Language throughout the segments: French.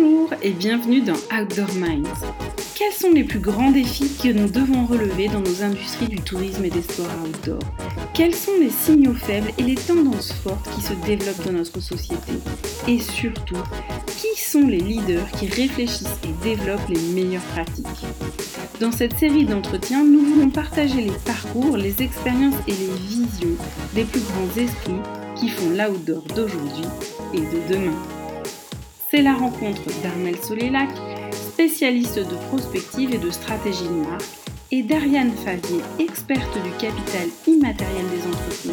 Bonjour et bienvenue dans Outdoor Minds. Quels sont les plus grands défis que nous devons relever dans nos industries du tourisme et des sports outdoor? Quels sont les signaux faibles et les tendances fortes qui se développent dans notre société? Et surtout, qui sont les leaders qui réfléchissent et développent les meilleures pratiques? Dans cette série d'entretiens, nous voulons partager les parcours, les expériences et les visions des plus grands esprits qui font l'outdoor d'aujourd'hui et de demain. C'est la rencontre d'Armel Solélac, spécialiste de prospective et de stratégie de marque, et d'Ariane Favier, experte du capital immatériel des entreprises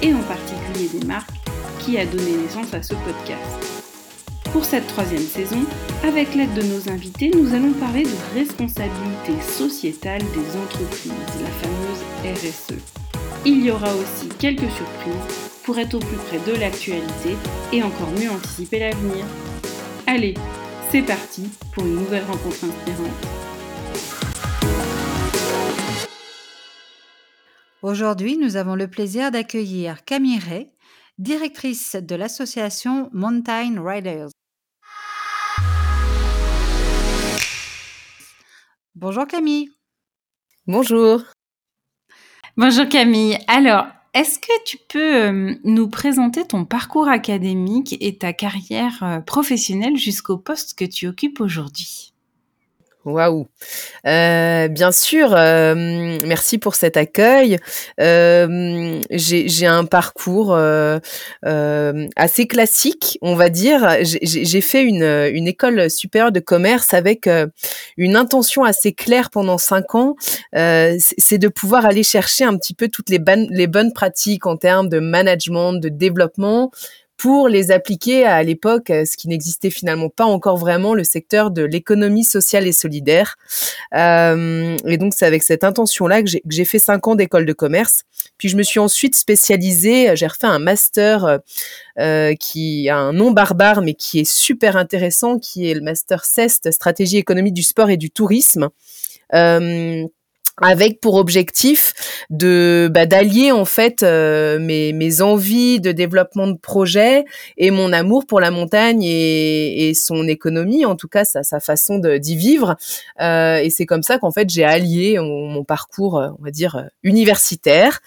et en particulier des marques, qui a donné naissance à ce podcast. Pour cette troisième saison, avec l'aide de nos invités, nous allons parler de responsabilité sociétale des entreprises, la fameuse RSE. Il y aura aussi quelques surprises pour être au plus près de l'actualité et encore mieux anticiper l'avenir. Allez, c'est parti pour une nouvelle rencontre inspirante. Aujourd'hui, nous avons le plaisir d'accueillir Camille Ray, directrice de l'association Mountain Riders. Bonjour Camille. Bonjour. Bonjour Camille. Alors, est-ce que tu peux euh, nous présenter ton parcours académique et ta carrière euh, professionnelle jusqu'au poste que tu occupes aujourd'hui? Waouh. Euh, bien sûr, euh, merci pour cet accueil. Euh, j'ai un parcours assez classique, on va dire. J'ai fait une, une, école supérieure de commerce avec une intention assez claire pendant cinq ans. C'est de pouvoir aller chercher un petit peu toutes les, les bonnes pratiques en termes de management, de développement, pour les appliquer à, l'époque, euh, ce qui n'existait finalement pas encore vraiment, le secteur de l'économie sociale et solidaire. Euh, et donc c'est avec cette intention-là que j'ai fait cinq ans d'école de commerce. Puis je me suis ensuite spécialisée, j'ai refait un master euh, qui a un nom barbare mais qui est super intéressant, qui est le master CEST, stratégie économique du sport et du tourisme. Euh, avec pour objectif de bah, d'allier en fait euh, mes, mes envies de développement de projet et mon amour pour la montagne et, et son économie en tout cas sa, sa façon d'y vivre. Euh, et c'est comme ça qu'en fait j'ai allié mon, parcours euh, on va dire universitaire.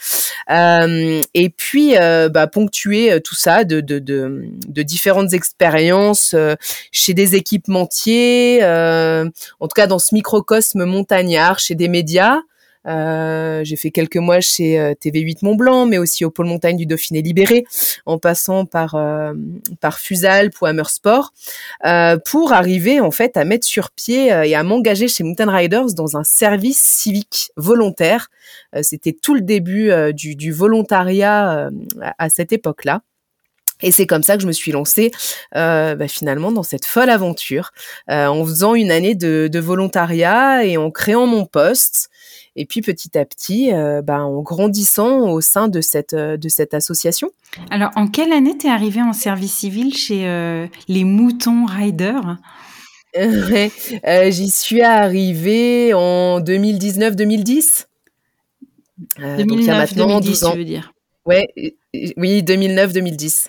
Euh, et puis euh, bah, ponctuer tout ça de, de, de, de différentes expériences chez des équipementiers en tout cas dans ce microcosme montagnard chez des médias euh, j'ai fait quelques mois chez euh, TV8 Mont Blanc, mais aussi au pôle montagne du Dauphiné Libéré, en passant par euh, par Fusalp ou Sport, pour arriver en fait à mettre sur pied et à m'engager chez Mountain Riders dans un service civique volontaire. C'était tout le début du, du, volontariat à cette époque-là. Et c'est comme ça que je me suis lancée euh, bah, finalement dans cette folle aventure, euh, en faisant une année de, de, volontariat et en créant mon poste. Et puis petit à petit, euh, bah, en grandissant au sein de cette, euh, de cette association. Alors, en quelle année tu es arrivée en service civil chez euh, les Moutons Riders? J'y suis arrivée en 2019-2010. 2009-2010, tu veux dire? Ouais, oui, 2009-2010.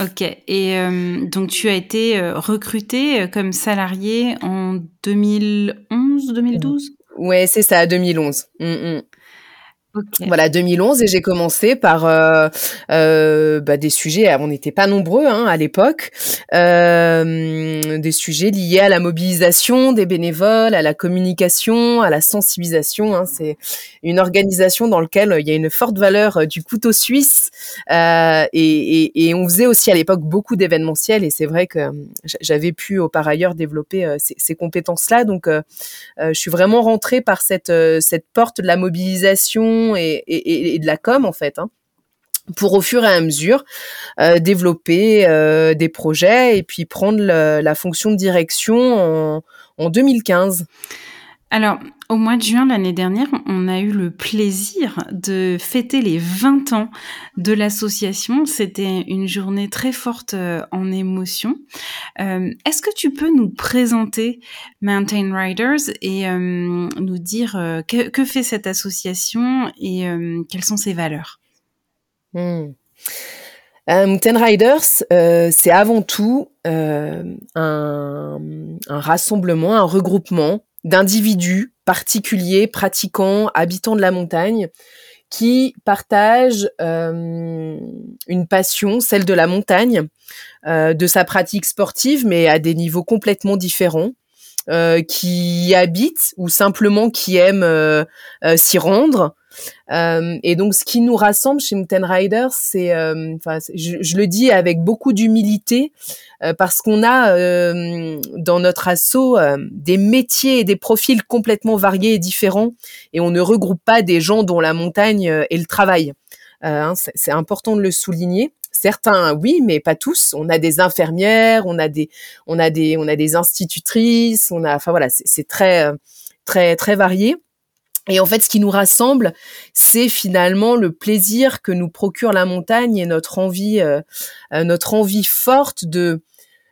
Ok. Et euh, donc, tu as été euh, recruté euh, comme salarié en 2011-2012 Ouais, c'est ça, 2011. Voilà, 2011 et j'ai commencé par euh, euh, bah, des sujets, on n'était pas nombreux hein, à l'époque, euh, des sujets liés à la mobilisation des bénévoles, à la communication, à la sensibilisation. Hein. C'est une organisation dans laquelle il y a une forte valeur du couteau suisse et, et, et, on faisait aussi à l'époque beaucoup d'événementiels et c'est vrai que j'avais pu par ailleurs développer ces, ces compétences-là. Donc, je suis vraiment rentrée par cette, cette porte de la mobilisation et, de la com en fait. Hein, pour au fur et à mesure euh, développer euh, des projets et puis prendre la fonction de direction en 2015. Alors, au mois de juin l'année dernière, on a eu le plaisir de fêter les 20 ans de l'association. C'était une journée très forte euh, en émotion. Euh, est-ce que tu peux nous présenter Mountain Riders et euh, nous dire que, fait cette association et quelles sont ses valeurs? Hmm. Mountain Riders, c'est avant tout un, un rassemblement, un regroupement d'individus particuliers, pratiquants, habitants de la montagne, qui partagent euh, une passion, celle de la montagne, euh, de sa pratique sportive, mais à des niveaux complètement différents, euh, qui habitent ou simplement qui aiment s'y rendre. Et donc, ce qui nous rassemble chez Mountain Riders, c'est, enfin, je, je, le dis avec beaucoup d'humilité, euh, parce qu'on a euh, dans notre assaut euh, des métiers et des profils complètement variés et différents, et on ne regroupe pas des gens dont la montagne est le travail. Hein, c'est important de le souligner. Certains, oui, mais pas tous. On a des infirmières, on a des, on a des, on a des institutrices, on a, enfin voilà, c'est très, très, très varié. Et en fait, ce qui nous rassemble, c'est finalement le plaisir que nous procure la montagne et notre envie, notre envie forte de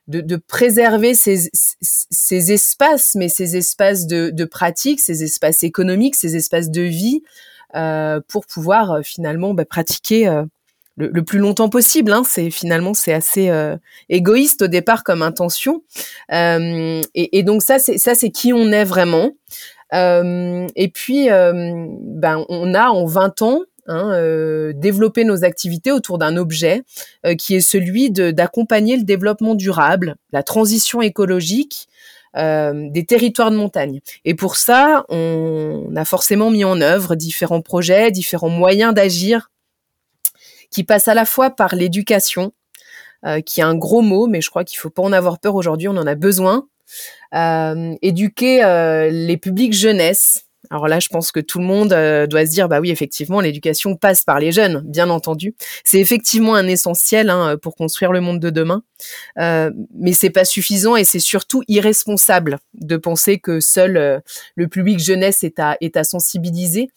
de, préserver ces, ces, espaces, mais ces espaces de, de, pratique, ces espaces économiques, ces espaces de vie, euh, pour pouvoir euh, finalement bah, pratiquer euh, le, plus longtemps possible. Hein. C'est finalement c'est assez égoïste au départ comme intention, et, et, donc ça c'est ça c'est qui on est vraiment. Et puis ben on a en 20 ans Hein, euh, nos activités autour d'un objet euh, qui est celui d'accompagner le développement durable, la transition écologique euh, des territoires de montagne. Et pour ça, on, a forcément mis en œuvre différents projets, différents moyens d'agir qui passent à la fois par l'éducation, qui est un gros mot, mais je crois qu'il faut pas en avoir peur aujourd'hui, on en a besoin. Éduquer les publics jeunesse, alors là, je pense que tout le monde euh, doit se dire, bah oui, effectivement, l'éducation passe par les jeunes, bien entendu. C'est effectivement un essentiel hein, pour construire le monde de demain, euh, mais c'est pas suffisant et c'est surtout irresponsable de penser que seul euh, le public jeunesse est à, est à sensibiliser.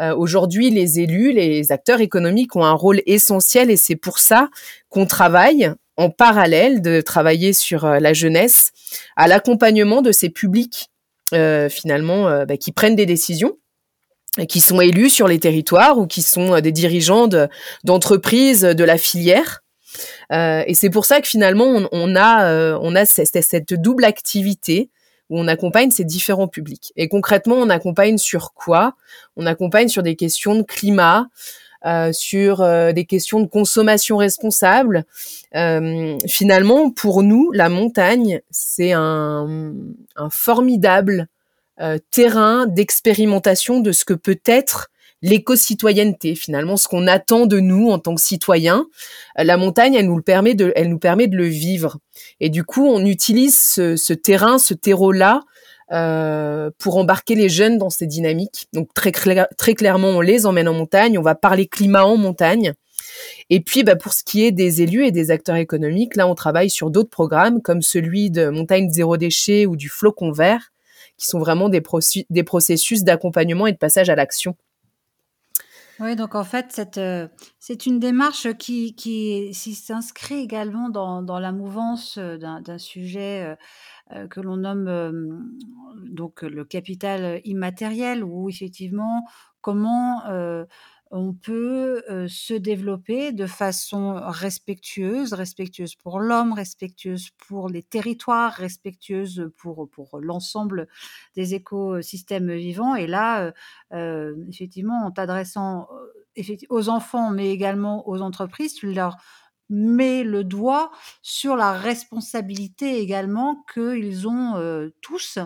Euh, aujourd'hui, les élus, les acteurs économiques ont un rôle essentiel et c'est pour ça qu'on travaille en parallèle de travailler sur la jeunesse à l'accompagnement de ces publics euh, finalement, euh, bah, qui prennent des décisions qui sont élus sur les territoires ou qui sont euh, des dirigeants d'entreprises de, la filière. et c'est pour ça que finalement, on, a, cette, cette, double activité où on accompagne ces différents publics. Et concrètement, on accompagne sur quoi? On accompagne sur des questions de climat, euh, sur euh, des questions de consommation responsable. Euh, finalement, pour nous, la montagne, c'est un, un, formidable terrain d'expérimentation de ce que peut être l'éco-citoyenneté, finalement, ce qu'on attend de nous en tant que citoyens. La montagne, elle nous, le permet de, elle nous permet de le vivre. Et du coup, on utilise ce, ce terrain, ce terreau-là, euh, pour embarquer les jeunes dans ces dynamiques. Donc très, très clairement, on les emmène en montagne, on va parler climat en montagne. Et puis, bah, pour ce qui est des élus et des acteurs économiques, là, on travaille sur d'autres programmes comme celui de Montagne Zéro Déchet ou du Flocon Vert, qui sont vraiment des, des processus d'accompagnement et de passage à l'action. Oui, donc en fait, euh, c'est une démarche qui, qui, s'inscrit également dans, la mouvance euh, d'un sujet que l'on nomme euh, donc le capital immatériel, où effectivement comment euh, on peut se développer de façon respectueuse, respectueuse pour l'homme, respectueuse pour les territoires, respectueuse pour, pour l'ensemble des écosystèmes vivants. Et là, effectivement, en t'adressant aux enfants, mais également aux entreprises, tu leur met le doigt sur la responsabilité également qu'ils ont euh, tous.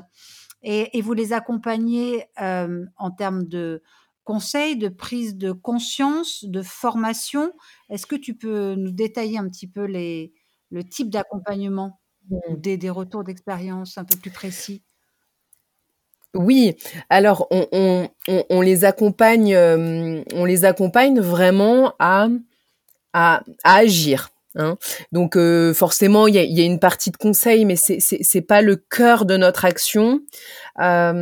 Et, vous les accompagnez euh, en termes de conseils, de prise de conscience, de formation. Est-ce que tu peux nous détailler un petit peu les, le type d'accompagnement, mmh. des, des retours d'expérience un peu plus précis? Oui, alors on, on, les accompagne, euh, on les accompagne vraiment à à, agir. Hein. Donc euh, forcément, il y a, une partie de conseil, mais c'est c'est pas le cœur de notre action. Euh,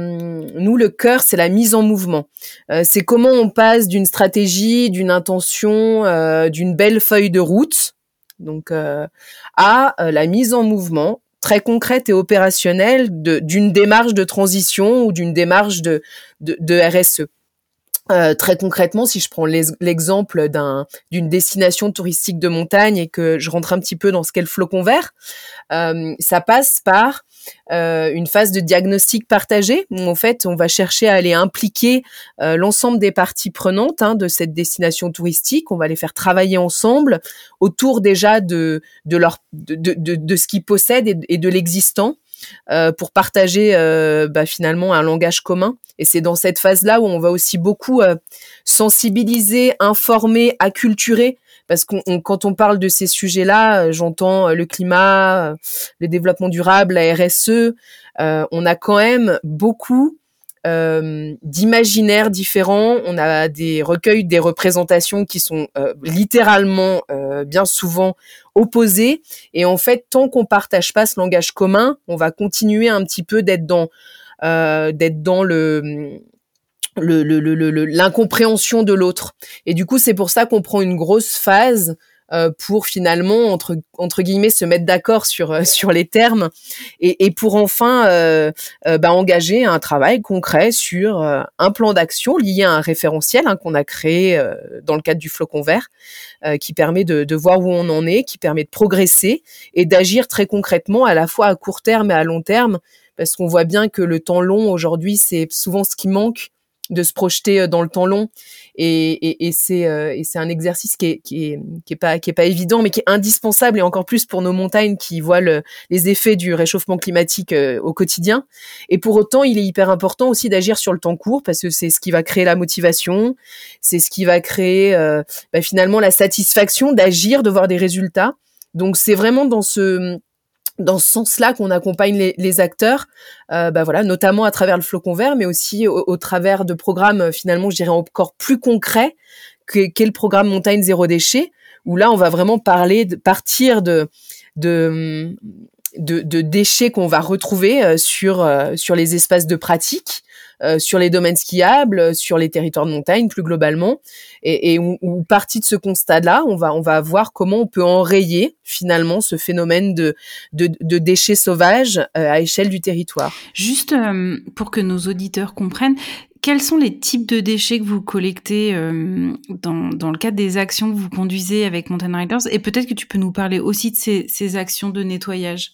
nous, le cœur, c'est la mise en mouvement. Euh, c'est comment on passe d'une stratégie, d'une intention, d'une belle feuille de route, donc à la mise en mouvement très concrète et opérationnelle d'une démarche de transition ou d'une démarche de RSE. Euh, très concrètement, si je prends l'exemple d'un d'une destination touristique de montagne et que je rentre un petit peu dans ce qu'est le flocon vert, euh, ça passe par euh, une phase de diagnostic partagé où en fait on va chercher à aller impliquer l'ensemble des parties prenantes hein, de cette destination touristique. On va les faire travailler ensemble autour déjà de de leur de, de, de ce qu'ils possèdent et, et de l'existant. Euh, pour partager euh, bah, finalement un langage commun. Et c'est dans cette phase-là où on va aussi beaucoup euh, sensibiliser, informer, acculturer. Parce qu'on quand on parle de ces sujets-là, j'entends le climat, le développement durable, la RSE. on a quand même beaucoup d'imaginaires différents. On a des recueils, des représentations qui sont littéralement bien souvent opposés. Et en fait, tant qu'on partage pas ce langage commun, on va continuer un petit peu d'être dans d'être dans le l'incompréhension de l'autre. Et du coup, c'est pour ça qu'on prend une grosse phase euh, pour finalement entre entre guillemets se mettre d'accord sur euh, sur les termes et, et pour enfin euh, bah, engager un travail concret sur un plan d'action lié à un référentiel hein, qu'on a créé dans le cadre du flocon vert qui permet de, de voir où on en est, qui permet de progresser et d'agir très concrètement à la fois à court terme et à long terme parce qu'on voit bien que le temps long aujourd'hui c'est souvent ce qui manque de se projeter euh, dans le temps long. Et, et, et c'est euh, c'est un exercice qui est, qui est qui est pas qui est pas évident mais qui est indispensable et encore plus pour nos montagnes qui voient le, les effets du réchauffement climatique euh, au quotidien. Et pour autant il est hyper important aussi d'agir sur le temps court parce que c'est ce qui va créer la motivation. C'est ce qui va créer bah, finalement la satisfaction d'agir de voir des résultats. Donc c'est vraiment dans ce dans ce sens-là qu'on accompagne les, les acteurs, euh, bah voilà, notamment à travers le flocon vert, mais aussi au, travers de programmes euh, finalement, je dirais encore plus concrets qu'est le programme Montagne zéro déchet, où là on va vraiment parler de partir de de, de, de déchets qu'on va retrouver euh, sur euh, sur les espaces de pratique sur les domaines skiables, sur les territoires de montagne plus globalement, et, et où, partie de ce constat-là, on va on va voir comment on peut enrayer finalement ce phénomène de de, de déchets sauvages euh, à échelle du territoire. Juste euh, pour que nos auditeurs comprennent, quels sont les types de déchets que vous collectez dans, dans, le cadre des actions que vous conduisez avec Mountain Riders? Et peut-être que tu peux nous parler aussi de ces, ces actions de nettoyage.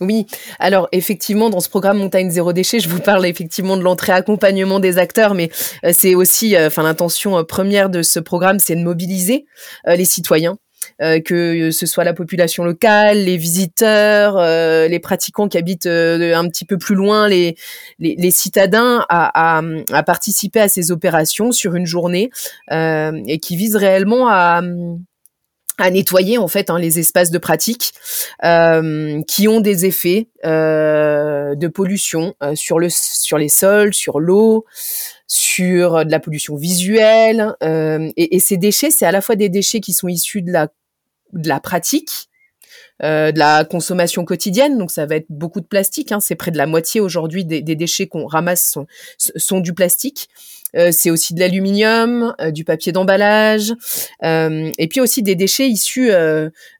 Oui, alors effectivement, dans ce programme Montagne Zéro Déchet, je vous parle effectivement de l'entrée accompagnement des acteurs, mais euh, c'est aussi, euh, enfin, l'intention euh, première de ce programme, c'est de mobiliser les citoyens. que ce soit la population locale, les visiteurs, les pratiquants qui habitent un petit peu plus loin, les, les, citadins, à, à, à, participer à ces opérations sur une journée et qui visent réellement à, à nettoyer en fait hein, les espaces de pratique euh, qui ont des effets euh, de pollution euh, sur le sur les sols, sur l'eau, sur de la pollution visuelle et, et, ces déchets c'est à la fois des déchets qui sont issus de la de la pratique euh, de la consommation quotidienne. Donc ça va être beaucoup de plastique. Hein. C'est près de la moitié aujourd'hui des, des, déchets qu'on ramasse sont, sont, du plastique. Euh, c'est aussi de l'aluminium, euh, du papier d'emballage, euh, et puis aussi des déchets issus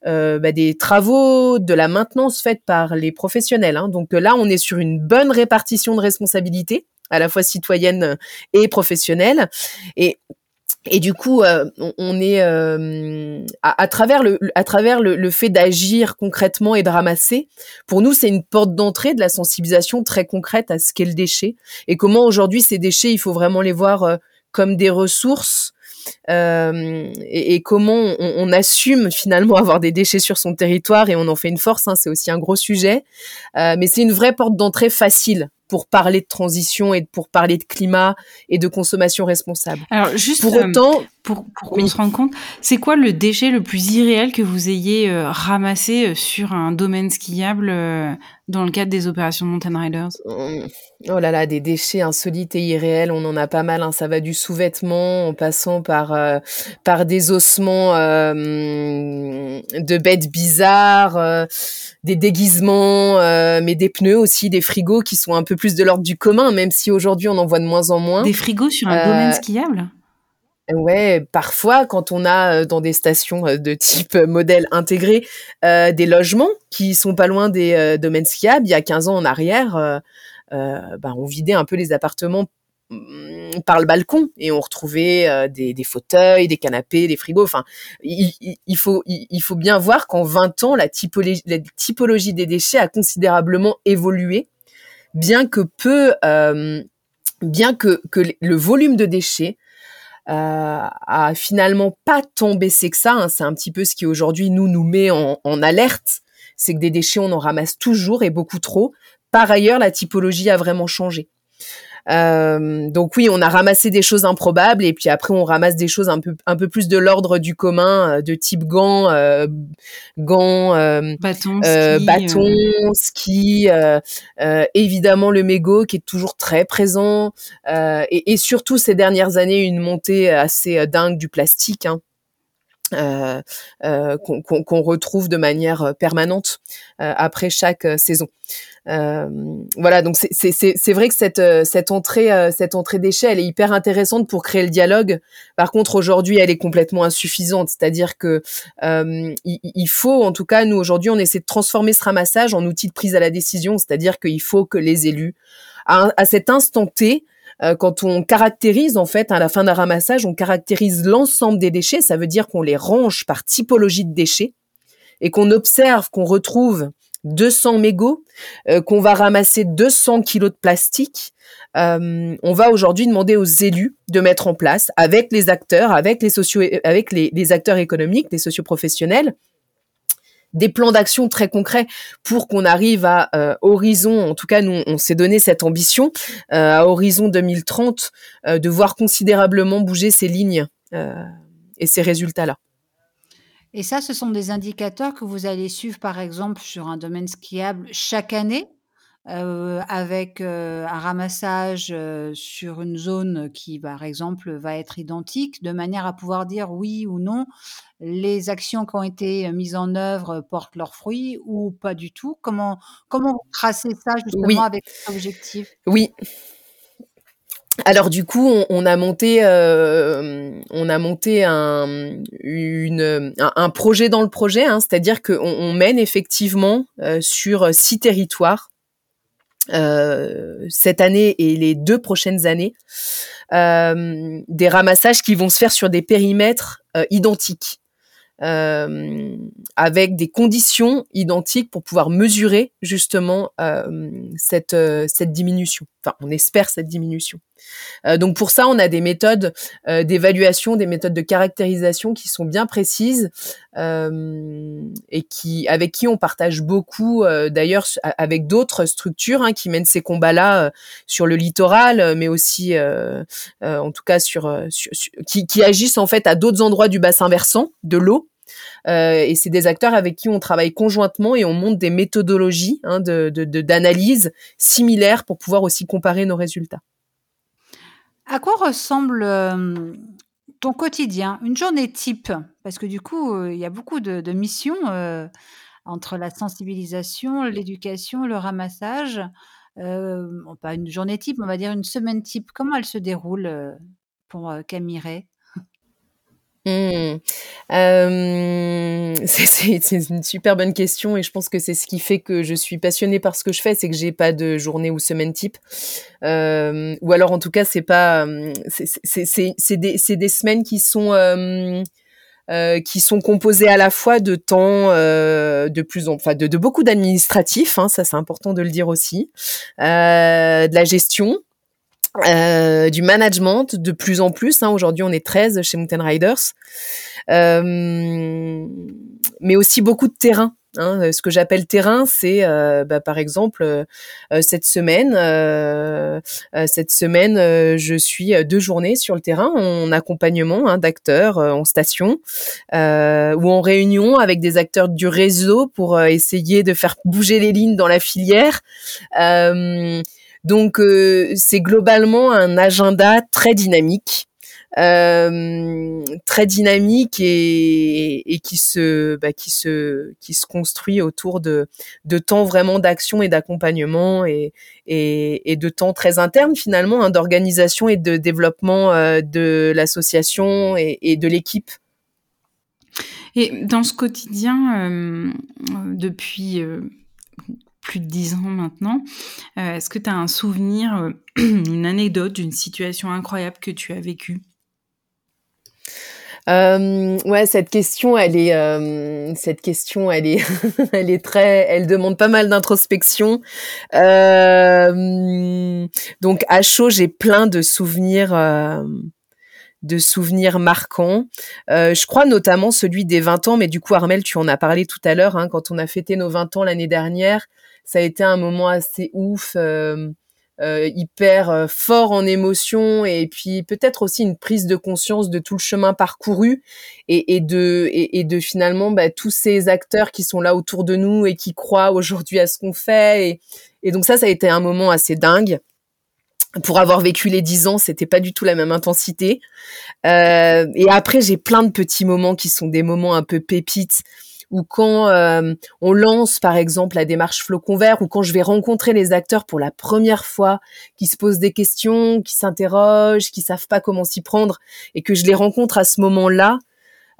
bah, des travaux, de la maintenance faite par les professionnels. Hein. Donc là, on est sur une bonne répartition de responsabilités à la fois citoyenne et professionnelle. Et et du coup, euh, on, est euh, à, travers le à travers le, fait d'agir concrètement et de ramasser. Pour nous, c'est une porte d'entrée de la sensibilisation très concrète à ce qu'est le déchet et comment aujourd'hui ces déchets, il faut vraiment les voir euh, comme des ressources et, et, comment on, on, assume finalement avoir des déchets sur son territoire et on en fait une force. Hein, c'est aussi un gros sujet, mais c'est une vraie porte d'entrée facile pour parler de transition et pour parler de climat et de consommation responsable. Alors juste pour euh, autant, pour, pour qu'on se rende compte, c'est quoi le déchet le plus irréel que vous ayez euh, ramassé euh, sur un domaine skiable dans le cadre des opérations Mountain Riders Oh là là, des déchets insolites et irréels, on en a pas mal. Hein. Ça va du sous-vêtement en passant par par des ossements de bêtes bizarres, des déguisements, mais des pneus aussi, des frigos qui sont un peu plus de l'ordre du commun, même si aujourd'hui on en voit de moins en moins. Des frigos sur un domaine euh, skiable? Ouais, parfois quand on a euh, dans des stations euh, de type modèle intégré des logements qui sont pas loin des domaines skiables, il y a 15 ans en arrière, ben, on vidait un peu les appartements mm, par le balcon et on retrouvait des, des, fauteuils, des canapés, des frigos. Enfin, il, il faut il, faut bien voir qu'en 20 ans, la typologie, la typologie des déchets a considérablement évolué, bien que peu, bien que, que le volume de déchets euh, a finalement pas tant baissé que ça. Hein. C'est un petit peu ce qui aujourd'hui nous nous met en, en alerte, c'est que des déchets on en ramasse toujours et beaucoup trop. Par ailleurs, la typologie a vraiment changé. Euh, donc oui, on a ramassé des choses improbables et puis après on ramasse des choses un peu un peu plus de l'ordre du commun, euh, de type gants, euh, gants, bâtons, ski, ski évidemment le mégot qui est toujours très présent et, et, surtout ces dernières années une montée assez dingue du plastique. Hein. Euh, euh, qu'on retrouve de manière permanente euh, après chaque saison. voilà, donc c'est vrai que cette, cette entrée, cette entrée d'échelle elle est hyper intéressante pour créer le dialogue. Par contre, aujourd'hui, elle est complètement insuffisante. C'est-à-dire que il, faut, en tout cas, nous aujourd'hui, on essaie de transformer ce ramassage en outil de prise à la décision. C'est-à-dire qu'il faut que les élus, à, à cet instant T, euh, quand on caractérise en fait à la fin d'un ramassage, on caractérise l'ensemble des déchets. Ça veut dire qu'on les range par typologie de déchets et qu'on observe qu'on retrouve 200 mégots, euh, qu'on va ramasser 200 kilos de plastique. Euh, on va aujourd'hui demander aux élus de mettre en place, avec les acteurs, avec les sociaux, avec les, les acteurs économiques, les socioprofessionnels, des plans d'action très concrets pour qu'on arrive à euh, horizon, en tout cas nous on s'est donné cette ambition, euh, à horizon 2030, euh, de voir considérablement bouger ces lignes et ces résultats-là. Et ça, ce sont des indicateurs que vous allez suivre, par exemple, sur un domaine skiable chaque année? Euh, avec euh, un ramassage euh, sur une zone qui, par exemple, va être identique, de manière à pouvoir dire oui ou non, les actions qui ont été mises en œuvre portent leurs fruits ou pas du tout. Comment comment vous tracez ça justement avec cet objectif? Oui. Alors du coup, on, a monté, on a monté un, une, un, projet dans le projet, hein, c'est-à-dire qu'on on mène effectivement sur six territoires euh, cette année et les deux prochaines années euh, des ramassages qui vont se faire sur des périmètres euh, identiques. Avec des conditions identiques pour pouvoir mesurer justement cette, cette diminution. Enfin, on espère cette diminution. donc pour ça, on a des méthodes d'évaluation, des méthodes de caractérisation qui sont bien précises et qui, avec qui on partage beaucoup, d'ailleurs avec d'autres structures hein, qui mènent ces combats-là sur le littoral, mais aussi, en tout cas, sur, sur qui, qui agissent en fait à d'autres endroits du bassin versant de l'eau euh, et c'est des acteurs avec qui on travaille conjointement et on monte des méthodologies hein, de, d'analyse similaires pour pouvoir aussi comparer nos résultats. À quoi ressemble euh, ton quotidien, une journée type? Parce que du coup, euh, il y a beaucoup de, missions entre la sensibilisation, l'éducation, le ramassage. pas une journée type, on va dire une semaine type. Comment elle se déroule pour Camille Mmh. Euh, c'est une super bonne question et je pense que c'est ce qui fait que je suis passionnée par ce que je fais, c'est que j'ai pas de journée ou semaine type, euh, ou alors en tout cas c'est pas, c'est des, des semaines qui sont euh, euh, qui sont composées à la fois de temps euh, de plus en enfin de, de beaucoup d'administratifs, hein, ça c'est important de le dire aussi, euh, de la gestion, euh, du management de plus en plus. Hein. Aujourd'hui, on est 13 chez Mountain Riders, euh, mais aussi beaucoup de terrain. Hein. Ce que j'appelle terrain, c'est euh, bah, par exemple euh, cette semaine. cette semaine, je suis deux journées sur le terrain en accompagnement hein, d'acteurs en station ou en réunion avec des acteurs du réseau pour essayer de faire bouger les lignes dans la filière. Donc euh, c'est globalement un agenda très dynamique. Euh, très dynamique et, et qui se bah, qui se qui se construit autour de de temps vraiment d'action et d'accompagnement et, et, et de temps très interne finalement hein, d'organisation et de développement euh, de l'association et, et, de l'équipe. Et dans ce quotidien, euh, depuis plus de 10 ans maintenant. Est-ce que tu as un souvenir, une anecdote d'une situation incroyable que tu as vécue? Euh, ouais, cette question, elle est, euh, cette question, elle est, elle est très, elle demande pas mal d'introspection. Euh, donc à chaud, j'ai plein de souvenirs, euh, de souvenirs marquants. Euh, je crois notamment celui des 20 ans, mais du coup, Armel, tu en as parlé tout à l'heure, hein, quand on a fêté nos 20 ans l'année dernière, ça a été un moment assez ouf. Euh, euh, hyper euh, fort en émotion et puis peut-être aussi une prise de conscience de tout le chemin parcouru et, et de et, de finalement bah, tous ces acteurs qui sont là autour de nous et qui croient aujourd'hui à ce qu'on fait et, et donc ça ça a été un moment assez dingue pour avoir vécu les dix ans, c'était pas du tout la même intensité. Euh, et après, j'ai plein de petits moments qui sont des moments un peu pépites ou quand euh, on lance par exemple la démarche Flocon Vert, ou quand je vais rencontrer les acteurs pour la première fois, qui se posent des questions, qui s'interrogent, qui savent pas comment s'y prendre, et que je les rencontre à ce moment-là,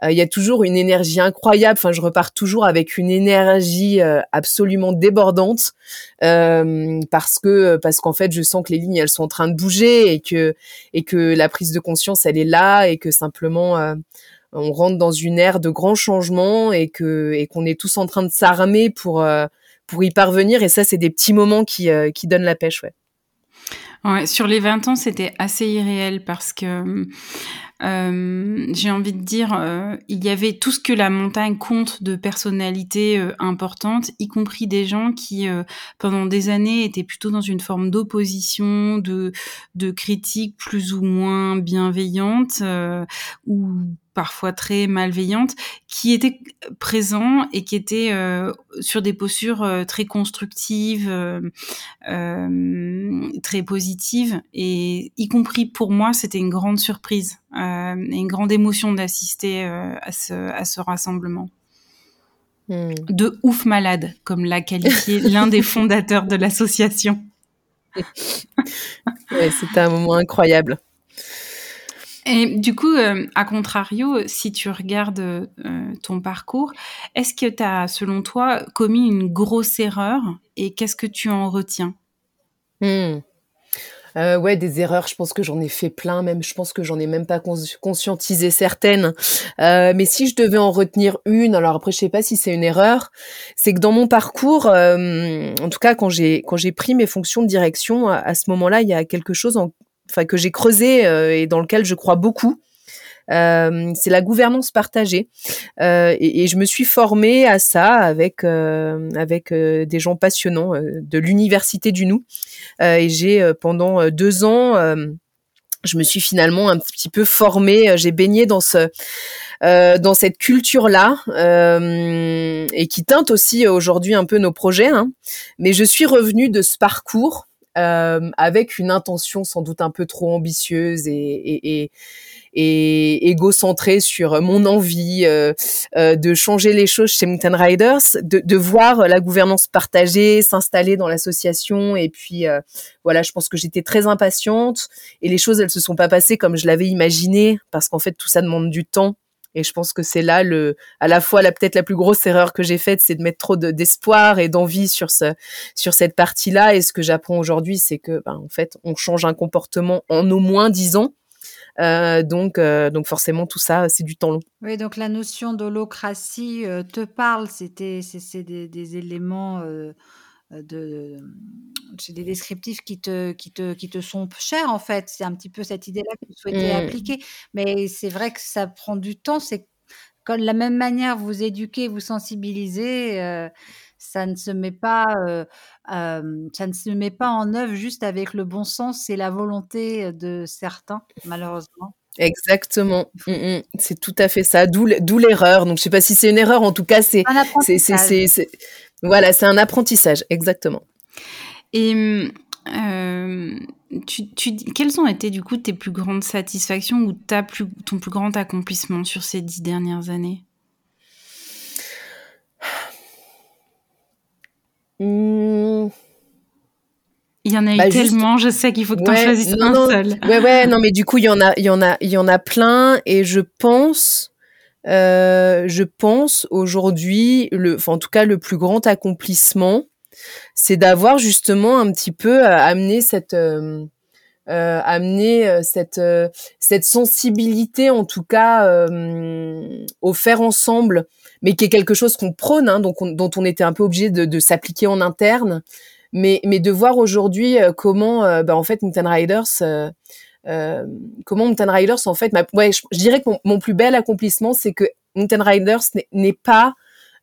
euh, il y a toujours une énergie incroyable. Enfin, je repars toujours avec une énergie euh, absolument débordante parce que parce qu'en fait, je sens que les lignes elles sont en train de bouger et que et que la prise de conscience elle est là et que simplement on rentre dans une ère de grands changements et que et qu'on est tous en train de s'armer pour euh, pour y parvenir et ça c'est des petits moments qui euh, qui donnent la pêche ouais. Ouais, sur les 20 ans, c'était assez irréel parce que euh, j'ai envie de dire, euh, il y avait tout ce que la montagne compte de personnalités euh, importantes, y compris des gens qui, euh, pendant des années, étaient plutôt dans une forme d'opposition, de, de critique plus ou moins bienveillante, ou parfois très malveillante, qui étaient présents et qui étaient sur des postures très constructives, très positives, et y compris pour moi, c'était une grande surprise. Euh, et une grande émotion d'assister euh, à, ce, à ce rassemblement. Hmm. De ouf malade, comme l'a qualifié l'un des fondateurs de l'association. c'était un moment incroyable. Et du coup, euh, à contrario, si tu regardes ton parcours, est-ce que tu as, selon toi, commis une grosse erreur et qu'est-ce que tu en retiens? Hmm. Euh, ouais, des erreurs, je pense que j'en ai fait plein, même je pense que j'en ai même pas conscientisé certaines. Euh, mais si je devais en retenir une, alors après je sais pas si c'est une erreur, c'est que dans mon parcours, euh, en tout cas quand j'ai quand j'ai pris mes fonctions de direction, à, ce moment-là, il y a quelque chose en, enfin que j'ai creusé et dans lequel je crois beaucoup. Euh, c'est la gouvernance partagée. Euh, et, et, je me suis formée à ça avec euh, avec des gens passionnants de l'université du Nou. et j'ai pendant deux ans je me suis finalement un petit peu formée, j'ai baigné dans ce euh, dans cette culture-là euh, et qui teinte aussi aujourd'hui un peu nos projets. Hein. Mais je suis revenue de ce parcours euh, avec une intention sans doute un peu trop ambitieuse et, et, et et égocentré sur mon envie euh, euh, de changer les choses chez Mountain Riders, de, de voir la gouvernance partagée s'installer dans l'association. Et puis euh, voilà, je pense que j'étais très impatiente et les choses elles se sont pas passées comme je l'avais imaginé parce qu'en fait tout ça demande du temps. Et je pense que c'est là le, à la fois la peut-être la plus grosse erreur que j'ai faite, c'est de mettre trop d'espoir et d'envie sur ce, sur cette partie-là. Et ce que j'apprends aujourd'hui, c'est que, ben, en fait, on change un comportement en au moins dix ans. Euh, donc, euh, donc forcément, tout ça, c'est du temps long. Oui, donc la notion d'holocratie euh, te parle. C'était, c'est des, des, éléments de, c'est des descriptifs qui te, qui te, qui te sont chers en fait. C'est un petit peu cette idée-là que tu souhaitais mmh. appliquer. Mais c'est vrai que ça prend du temps. C'est comme de la même manière vous éduquez, vous sensibilisez ça ne se met pas, euh, ça ne se met pas en œuvre juste avec le bon sens et la volonté de certains, malheureusement. Exactement, mmh, mmh. c'est tout à fait ça. D'où l'erreur. Donc je sais pas si c'est une erreur. En tout cas, c'est voilà, c'est un apprentissage, exactement. Et euh, tu, tu, quelles ont été du coup tes plus grandes satisfactions ou ta plus, ton plus grand accomplissement sur ces dix dernières années? Mmh. Il y en a eu bah, tellement, je sais qu'il faut que tu en choisisses un seul. Ouais, ouais, non, mais du coup, il y en a, il y en a, il y en a plein, et je pense, euh, je pense aujourd'hui, le, enfin, en tout cas, le plus grand accomplissement, c'est d'avoir justement un petit peu amené cette euh, euh, cette euh, cette sensibilité en tout cas au faire ensemble mais qui est quelque chose qu'on prône hein, donc dont on était un peu obligé de, de s'appliquer en interne. Mais mais de voir aujourd'hui comment bah, en fait Mountain Riders comment Mountain Riders en fait ouais je, dirais que mon, mon, plus bel accomplissement c'est que Mountain Riders n'est pas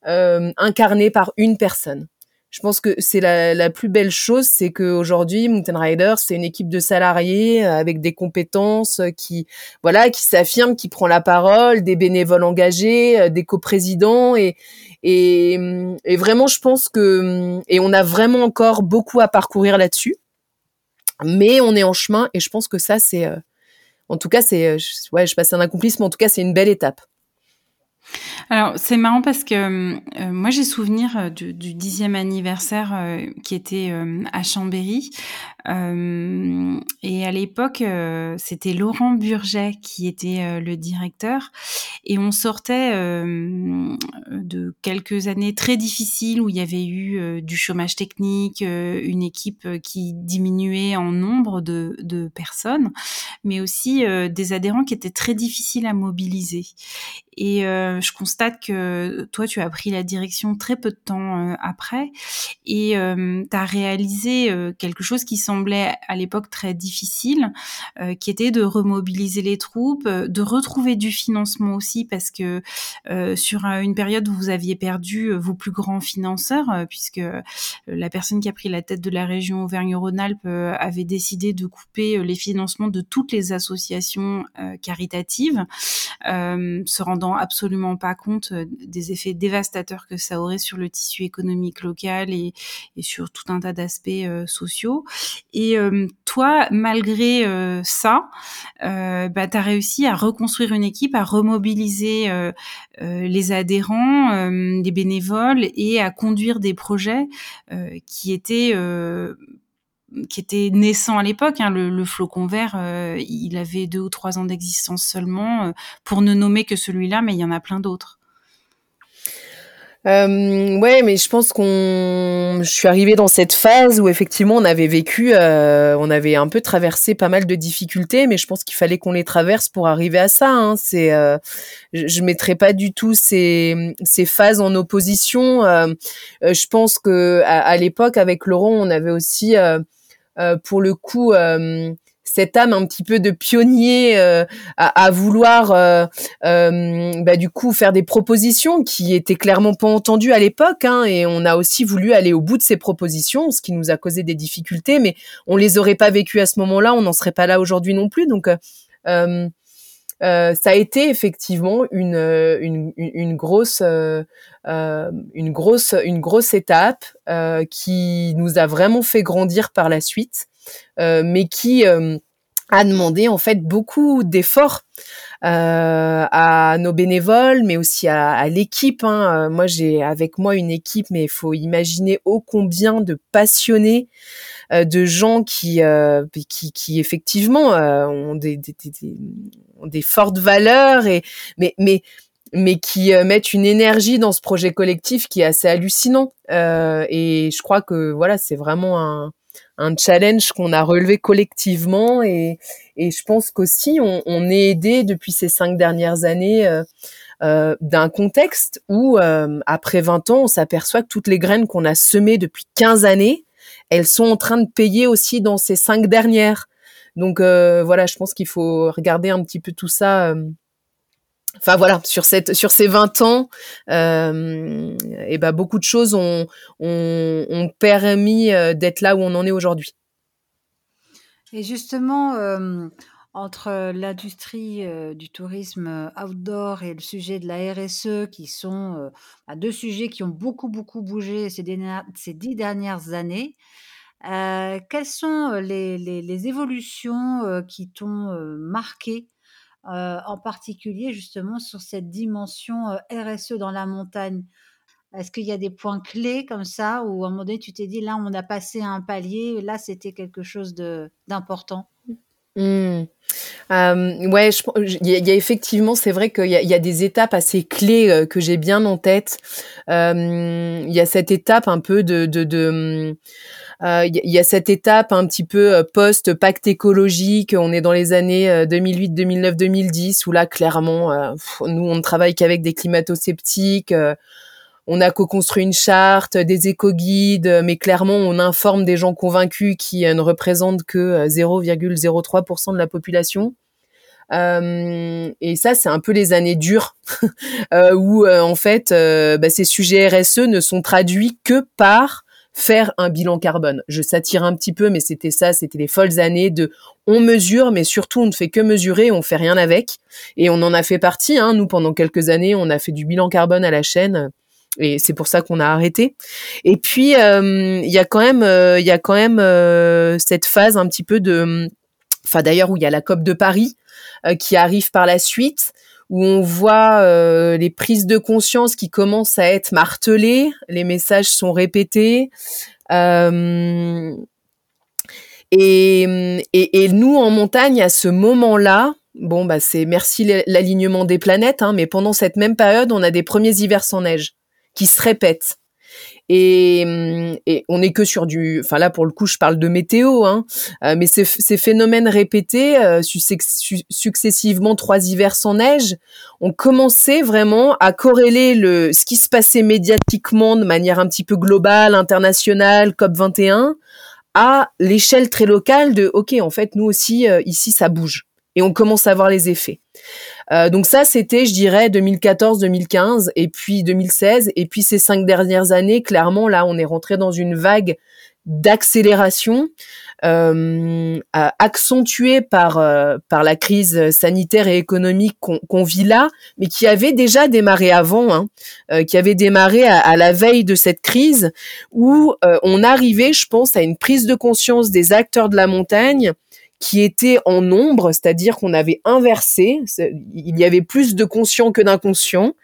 incarné par une personne. Je pense que c'est la, la, plus belle chose, c'est qu'aujourd'hui, Mountain Riders, c'est une équipe de salariés euh, avec des compétences euh, qui, voilà, qui s'affirment, qui prend la parole, des bénévoles engagés, euh, des coprésidents et, et, et vraiment, je pense que, et on a vraiment encore beaucoup à parcourir là-dessus, mais on est en chemin et je pense que ça, c'est, en tout cas, c'est, ouais, je passe un accomplissement, en tout cas, c'est une belle étape. Alors c'est marrant parce que euh, moi j'ai souvenir euh, du, dixième anniversaire euh, qui était à Chambéry et à l'époque c'était Laurent Burget qui était le directeur et on sortait de quelques années très difficiles où il y avait eu du chômage technique, une équipe qui diminuait en nombre de, personnes, mais aussi des adhérents qui étaient très difficiles à mobiliser. Et je constate que toi, tu as pris la direction très peu de temps euh, après et euh, tu as réalisé quelque chose qui semblait à l'époque très difficile, qui était de remobiliser les troupes, de retrouver du financement aussi parce que sur une période où vous aviez perdu vos plus grands financeurs, puisque la personne qui a pris la tête de la région Auvergne-Rhône-Alpes avait décidé de couper les financements de toutes les associations caritatives, se rendant absolument pas compte euh, des effets dévastateurs que ça aurait sur le tissu économique local et, sur tout un tas d'aspects euh, sociaux. Et euh, toi, malgré ça, bah, tu as réussi à reconstruire une équipe, à remobiliser les adhérents, les bénévoles et à conduire des projets qui étaient qui était naissant à l'époque. Hein, le, flocon vert, euh, il avait deux ou trois ans d'existence seulement, euh, pour ne nommer que celui-là, mais il y en a plein d'autres. Euh, ouais, mais je pense qu'on, je suis arrivée dans cette phase où effectivement on avait vécu, euh, on avait un peu traversé pas mal de difficultés, mais je pense qu'il fallait qu'on les traverse pour arriver à ça. Hein. C'est, euh, je, mettrais pas du tout ces, phases en opposition. Je pense que à, l'époque avec Laurent, on avait aussi pour le coup euh, cette âme un petit peu de pionnier euh, à, à, vouloir bah, du coup faire des propositions qui étaient clairement pas entendues à l'époque hein, et on a aussi voulu aller au bout de ces propositions ce qui nous a causé des difficultés mais on les aurait pas vécues à ce moment-là on n'en serait pas là aujourd'hui non plus. Donc euh, euh, ça a été effectivement une, une, une grosse, euh, une grosse, une grosse étape euh, qui nous a vraiment fait grandir par la suite, mais qui a demandé en fait beaucoup d'efforts euh, à nos bénévoles, mais aussi à, l'équipe. Hein. Moi, j'ai avec moi une équipe, mais il faut imaginer ô combien de passionnés euh, de gens qui, euh, qui, effectivement euh, ont des, des, des, des fortes valeurs et mais mais mais qui mettent une énergie dans ce projet collectif qui est assez hallucinant. Euh, et je crois que voilà, c'est vraiment un, un challenge qu'on a relevé collectivement. Et, et je pense qu'aussi, on, on, est aidé depuis ces cinq dernières années euh, euh, d'un contexte où, après 20 ans, on s'aperçoit que toutes les graines qu'on a semées depuis 15 années, elles sont en train de payer aussi dans ces cinq dernières. Donc euh, voilà, je pense qu'il faut regarder un petit peu tout ça. Euh, enfin voilà, sur cette sur ces 20 ans, euh, et ben beaucoup de choses ont, ont, permis euh, d'être là où on en est aujourd'hui. Et justement, entre l'industrie du tourisme outdoor et le sujet de la RSE, qui sont bah, deux sujets qui ont beaucoup, beaucoup bougé ces, ces dix dernières années, euh, quelles sont les, les, les évolutions qui t'ont marqué, en particulier justement sur cette dimension RSE dans la montagne. Est-ce qu'il y a des points clés comme ça où à un moment donné tu t'es dit là on a passé un palier, là c'était quelque chose d'important? Mmh. ouais, il y, a effectivement, c'est vrai qu'il y, y, a des étapes assez clés que j'ai bien en tête. Il y a cette étape un peu de, de, de il euh, y, a cette étape un petit peu euh, post-pacte écologique. On est dans les années 2008, 2009, 2010 où là, clairement, euh, nous, on ne travaille qu'avec des climato-sceptiques. On a co-construit une charte, des éco-guides, mais clairement, on informe des gens convaincus qui ne représentent que 0,03% de la population. et ça, c'est un peu les années dures où en fait, bah, ces sujets RSE ne sont traduits que par faire un bilan carbone. Je s'attire un petit peu, mais c'était ça, c'était les folles années de on mesure, mais surtout on ne fait que mesurer, on fait rien avec. Et on en a fait partie. Hein. Nous, pendant quelques années, on a fait du bilan carbone à la chaîne. Et c'est pour ça qu'on a arrêté. Et puis euh, il y a quand même, euh, il y a quand même euh, cette phase un petit peu de, enfin d'ailleurs où il y a la COP de Paris qui arrive par la suite où on voit euh, les prises de conscience qui commencent à être martelées, les messages sont répétés. Euh, et, et, nous, en montagne, à ce moment-là, bon, bah, c'est merci l'alignement des planètes, hein, mais pendant cette même période, on a des premiers hivers sans neige qui se répètent. Et, et on n'est que sur du, enfin là pour le coup je parle de météo, hein, euh, mais ces, ces, phénomènes répétés euh, successivement trois hivers sans neige, ont commencé vraiment à corréler le ce qui se passait médiatiquement de manière un petit peu globale, internationale, COP 21, à l'échelle très locale de ok en fait nous aussi euh, ici ça bouge et on commence à voir les effets. Euh, donc ça, c'était, je dirais, 2014-2015 et puis 2016. Et puis ces cinq dernières années, clairement, là, on est rentré dans une vague d'accélération euh, accentuée par euh, par la crise sanitaire et économique qu'on vit là, mais qui avait déjà démarré avant, hein, euh, qui avait démarré à, à, la veille de cette crise, où euh, on arrivait, je pense, à une prise de conscience des acteurs de la montagne qui était en nombre, c'est-à-dire qu'on avait inversé, il y avait plus de conscients que d'inconscients,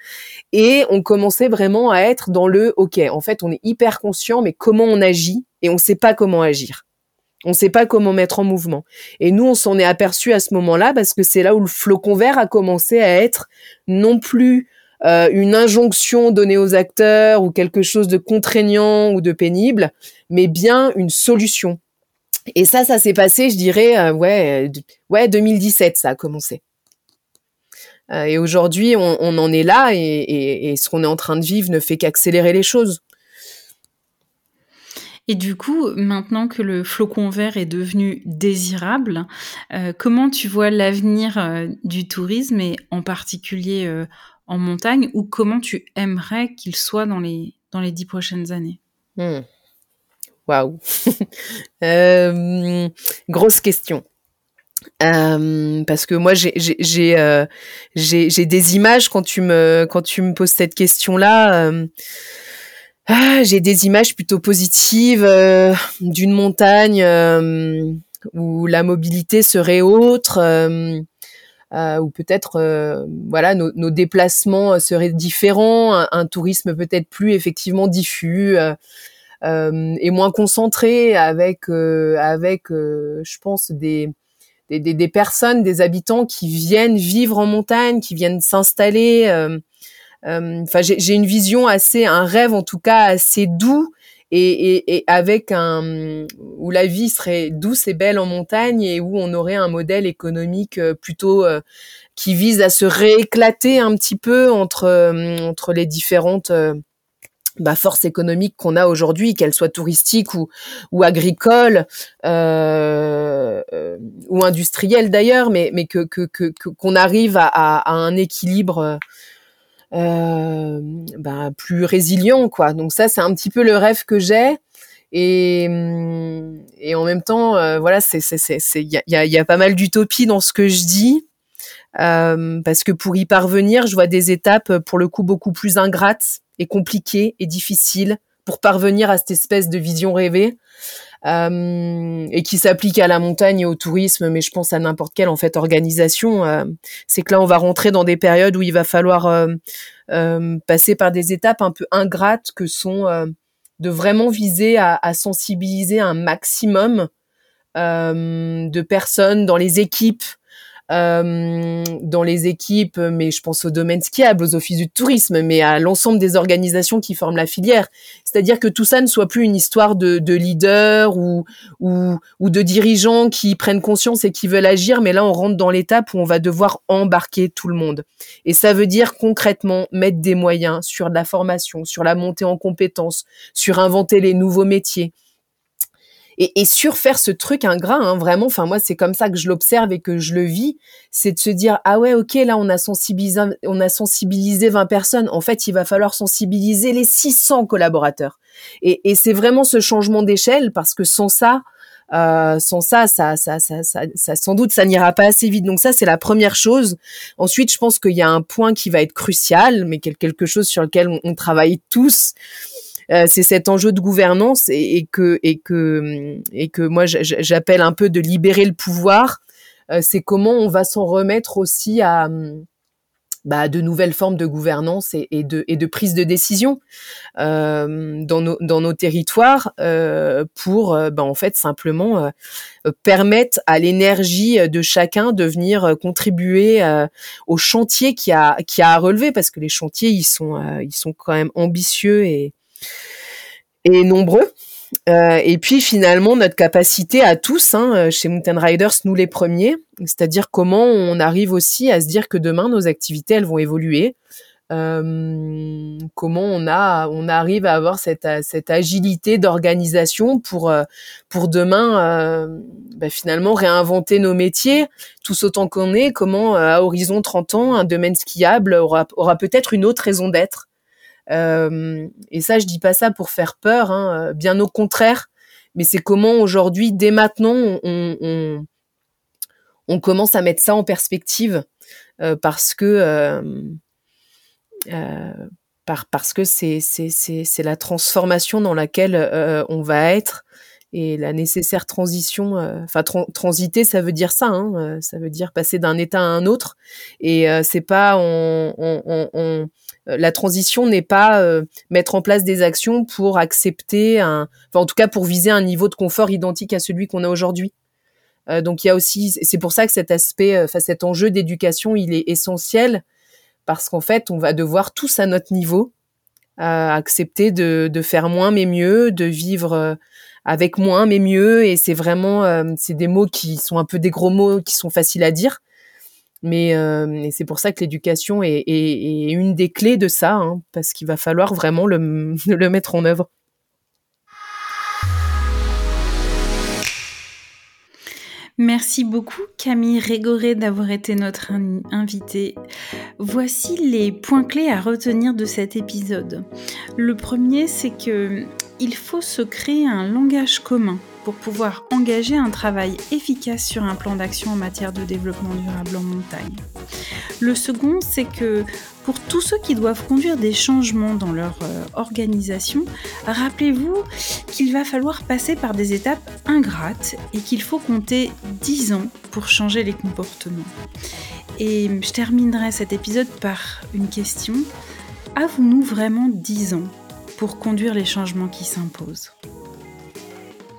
et on commençait vraiment à être dans le OK, en fait, on est hyper conscient, mais comment on agit? Et on ne sait pas comment agir. On ne sait pas comment mettre en mouvement. Et nous, on s'en est aperçu à ce moment-là parce que c'est là où le flocon vert a commencé à être non plus euh, une injonction donnée aux acteurs ou quelque chose de contraignant ou de pénible, mais bien une solution et ça, ça s'est passé, je dirais, euh, ouais, ouais, 2017, ça a commencé. Euh, et aujourd'hui, on, en est là, et, ce qu'on est en train de vivre ne fait qu'accélérer les choses. Et du coup, maintenant que le flocon vert est devenu désirable, euh, comment tu vois l'avenir du tourisme et en particulier en montagne, ou comment tu aimerais qu'il soit dans les dans les dix prochaines années? Hmm. Waouh. Euh, grosse question. Euh, parce que moi euh, j'ai des images quand tu me poses cette question là ah, j'ai des images plutôt positives d'une montagne où la mobilité serait autre ou peut-être voilà nos, déplacements seraient différents un, tourisme peut-être plus effectivement diffus et moins concentré avec euh, avec euh, je pense des des, des, personnes, des habitants qui viennent vivre en montagne, qui viennent s'installer. Enfin, j'ai une vision assez, un rêve en tout cas assez doux et, et, et, avec un où la vie serait douce et belle en montagne et où on aurait un modèle économique plutôt qui vise à se rééclater un petit peu entre entre les différentes bah, force économique qu'on a aujourd'hui, qu'elle soit touristique ou, ou agricole euh, euh, ou industrielle d'ailleurs, mais, mais que qu'on que, qu'on arrive à, à, un équilibre euh, bah, plus résilient, quoi. Donc ça, c'est un petit peu le rêve que j'ai. Et, et en même temps, euh, voilà, c'est c'est c'est il y a, y a pas mal d'utopie dans ce que je dis. Euh, parce que pour y parvenir, je vois des étapes pour le coup beaucoup plus ingrates et compliqué et difficile pour parvenir à cette espèce de vision rêvée euh, et qui s'applique à la montagne et au tourisme, mais je pense à n'importe quelle en fait organisation. Euh, c'est que là, on va rentrer dans des périodes où il va falloir euh, euh passer par des étapes un peu ingrates que sont euh, de vraiment viser à, à, sensibiliser un maximum de personnes dans les équipes, euh, dans les équipes, mais je pense au domaine skiable, aux offices du tourisme, mais à l'ensemble des organisations qui forment la filière. C'est-à-dire que tout ça ne soit plus une histoire de, de leaders ou, ou, ou de dirigeants qui prennent conscience et qui veulent agir, mais là on rentre dans l'étape où on va devoir embarquer tout le monde. Et ça veut dire concrètement mettre des moyens sur de la formation, sur la montée en compétences, sur inventer les nouveaux métiers et, et surfaire ce truc ingrat, hein, vraiment. Enfin, moi, c'est comme ça que je l'observe et que je le vis. C'est de se dire, ah ouais, ok, là, on a sensibilisé, on a sensibilisé 20 personnes. En fait, il va falloir sensibiliser les 600 collaborateurs. Et, et c'est vraiment ce changement d'échelle parce que sans ça, euh, sans ça, ça, ça, ça, ça, sans doute, ça n'ira pas assez vite. Donc ça, c'est la première chose. Ensuite, je pense qu'il y a un point qui va être crucial, mais quelque chose sur lequel on travaille tous. Euh, c'est cet enjeu de gouvernance et, que et que et que moi j'appelle un peu de libérer le pouvoir. Euh, c'est comment on va s'en remettre aussi à bah, de nouvelles formes de gouvernance et, et, de, et de prise de décision euh, dans, nos, dans nos territoires euh, pour euh, bah, en fait simplement euh, permettre à l'énergie de chacun de venir contribuer au chantier qui a qui a à relever parce que les chantiers ils sont ils sont quand même ambitieux et et nombreux. Euh, et puis finalement notre capacité à tous, hein, euh, chez Mountain Riders, nous les premiers, c'est-à-dire comment on arrive aussi à se dire que demain nos activités elles vont évoluer, euh, comment on a, on arrive à avoir cette, cette agilité d'organisation pour pour demain bah, finalement réinventer nos métiers. Tous autant qu'on est, comment à horizon 30 ans un domaine skiable aura, aura peut-être une autre raison d'être et ça, je dis pas ça pour faire peur, hein, euh, bien au contraire. Mais c'est comment aujourd'hui, dès maintenant, on, commence à mettre ça en perspective euh, parce que euh, euh par, parce que c'est la transformation dans laquelle on va être et la nécessaire transition. Enfin, transiter, ça veut dire ça. Hein, ça veut dire passer d'un état à un autre. Et c'est pas on, on, on euh, la transition n'est pas euh, mettre en place des actions pour accepter un, en tout cas pour viser un niveau de confort identique à celui qu'on a aujourd'hui. Euh, donc il y a aussi, c'est pour ça que cet aspect, enfin cet enjeu d'éducation, il est essentiel parce qu'en fait on va devoir tous à notre niveau accepter de, de, faire moins mais mieux, de vivre avec moins mais mieux et c'est vraiment c'est des mots qui sont un peu des gros mots qui sont faciles à dire mais euh, c'est pour ça que l'éducation est, est, est, une des clés de ça, hein, parce qu'il va falloir vraiment le, le mettre en œuvre. Merci beaucoup Camille Régoré d'avoir été notre invitée. Voici les points clés à retenir de cet épisode. Le premier, c'est que il faut se créer un langage commun pour pouvoir engager un travail efficace sur un plan d'action en matière de développement durable en montagne. Le second, c'est que pour tous ceux qui doivent conduire des changements dans leur euh, organisation, rappelez-vous qu'il va falloir passer par des étapes ingrates et qu'il faut compter 10 ans pour changer les comportements. Et je terminerai cet épisode par une question. Avons-nous vraiment 10 ans pour conduire les changements qui s'imposent?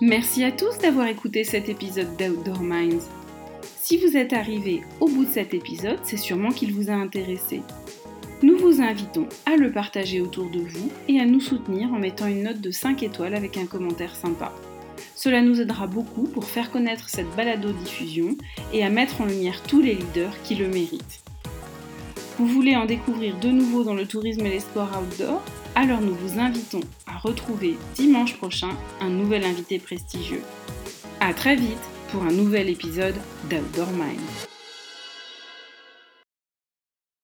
Merci à tous d'avoir écouté cet épisode d'Outdoor Minds. Si vous êtes arrivé au bout de cet épisode, c'est sûrement qu'il vous a intéressé. Nous vous invitons à le partager autour de vous et à nous soutenir en mettant une note de 5 étoiles avec un commentaire sympa. Cela nous aidera beaucoup pour faire connaître cette balado-diffusion et à mettre en lumière tous les leaders qui le méritent. Vous voulez en découvrir de nouveau dans le tourisme et les sports outdoor? Alors nous vous invitons à retrouver dimanche prochain un nouvel invité prestigieux. A très vite pour un nouvel épisode d'Outdoor Mind.